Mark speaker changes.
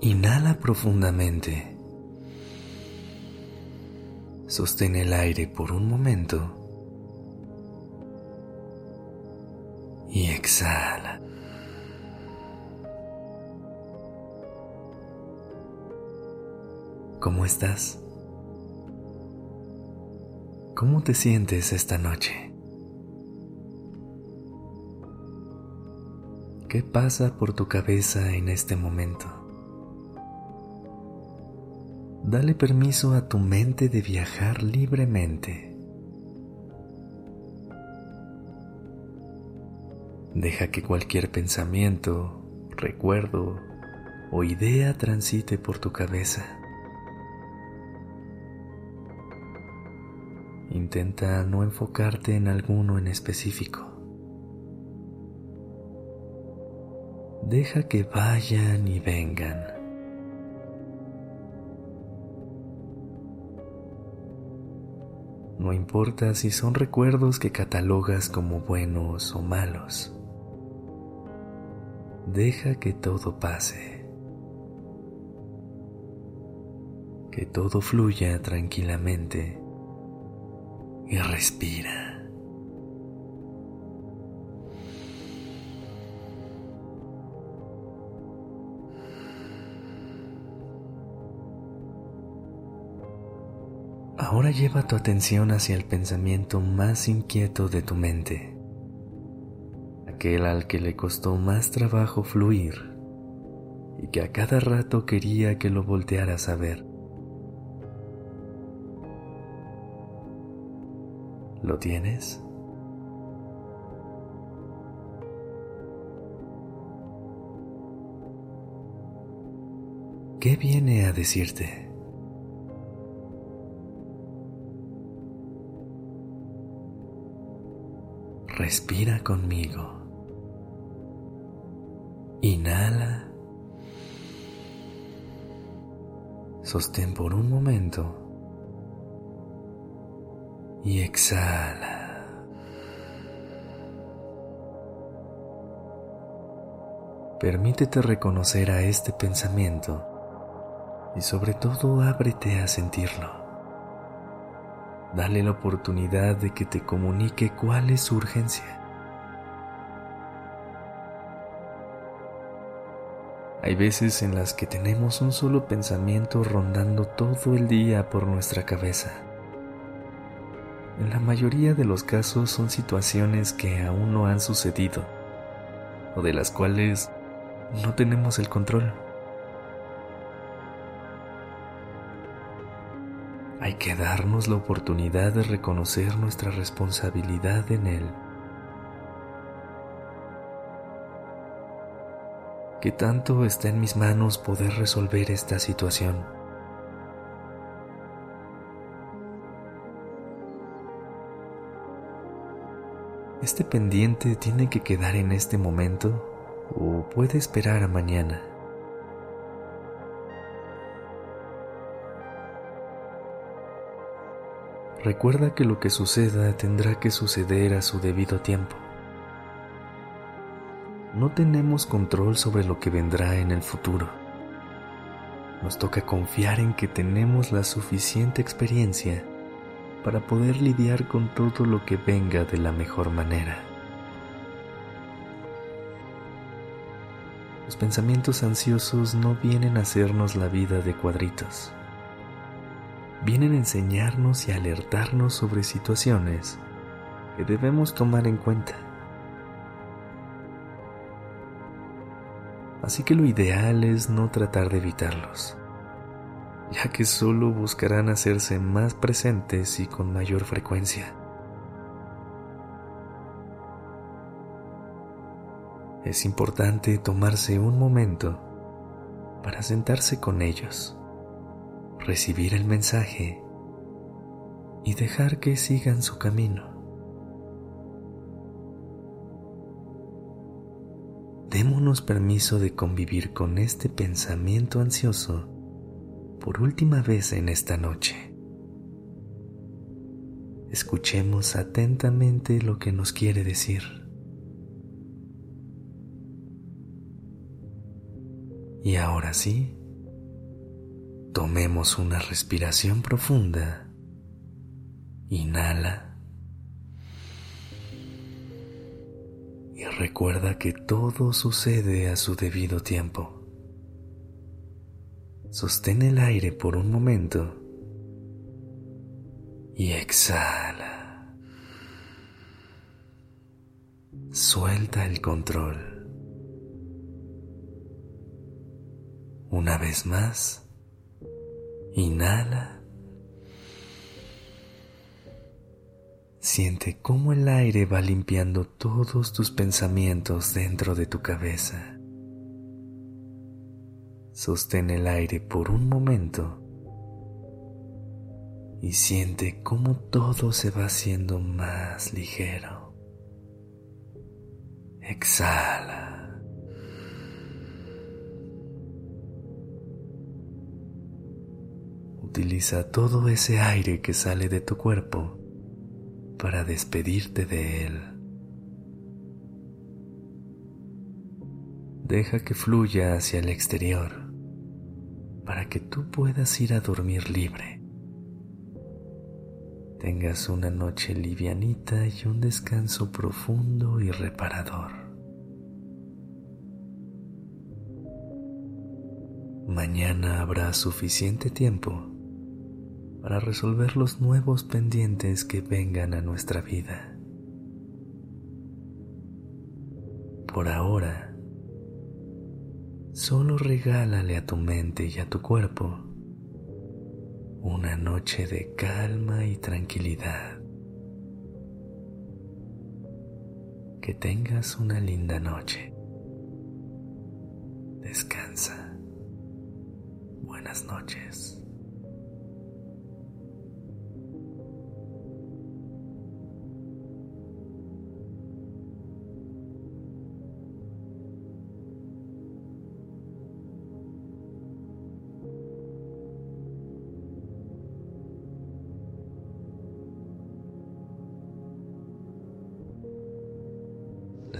Speaker 1: Inhala profundamente. Sostén el aire por un momento. Y exhala. ¿Cómo estás? ¿Cómo te sientes esta noche? ¿Qué pasa por tu cabeza en este momento? Dale permiso a tu mente de viajar libremente. Deja que cualquier pensamiento, recuerdo o idea transite por tu cabeza. Intenta no enfocarte en alguno en específico. Deja que vayan y vengan. No importa si son recuerdos que catalogas como buenos o malos. Deja que todo pase. Que todo fluya tranquilamente y respira. Ahora lleva tu atención hacia el pensamiento más inquieto de tu mente, aquel al que le costó más trabajo fluir y que a cada rato quería que lo voltearas a ver. ¿Lo tienes? ¿Qué viene a decirte? Respira conmigo. Inhala. Sostén por un momento. Y exhala. Permítete reconocer a este pensamiento y sobre todo ábrete a sentirlo. Dale la oportunidad de que te comunique cuál es su urgencia. Hay veces en las que tenemos un solo pensamiento rondando todo el día por nuestra cabeza. En la mayoría de los casos son situaciones que aún no han sucedido o de las cuales no tenemos el control. Hay que darnos la oportunidad de reconocer nuestra responsabilidad en él. ¿Qué tanto está en mis manos poder resolver esta situación? ¿Este pendiente tiene que quedar en este momento o puede esperar a mañana? Recuerda que lo que suceda tendrá que suceder a su debido tiempo. No tenemos control sobre lo que vendrá en el futuro. Nos toca confiar en que tenemos la suficiente experiencia para poder lidiar con todo lo que venga de la mejor manera. Los pensamientos ansiosos no vienen a hacernos la vida de cuadritos vienen a enseñarnos y alertarnos sobre situaciones que debemos tomar en cuenta. Así que lo ideal es no tratar de evitarlos, ya que solo buscarán hacerse más presentes y con mayor frecuencia. Es importante tomarse un momento para sentarse con ellos, recibir el mensaje y dejar que sigan su camino. Démonos permiso de convivir con este pensamiento ansioso por última vez en esta noche. Escuchemos atentamente lo que nos quiere decir. Y ahora sí, tomemos una respiración profunda. Inhala. Y recuerda que todo sucede a su debido tiempo. Sostén el aire por un momento y exhala. Suelta el control. Una vez más, inhala. Siente cómo el aire va limpiando todos tus pensamientos dentro de tu cabeza. Sostén el aire por un momento y siente cómo todo se va haciendo más ligero. Exhala. Utiliza todo ese aire que sale de tu cuerpo para despedirte de él. Deja que fluya hacia el exterior para que tú puedas ir a dormir libre tengas una noche livianita y un descanso profundo y reparador. Mañana habrá suficiente tiempo para resolver los nuevos pendientes que vengan a nuestra vida. Por ahora, solo regálale a tu mente y a tu cuerpo una noche de calma y tranquilidad. Que tengas una linda noche. Descansa. Buenas noches.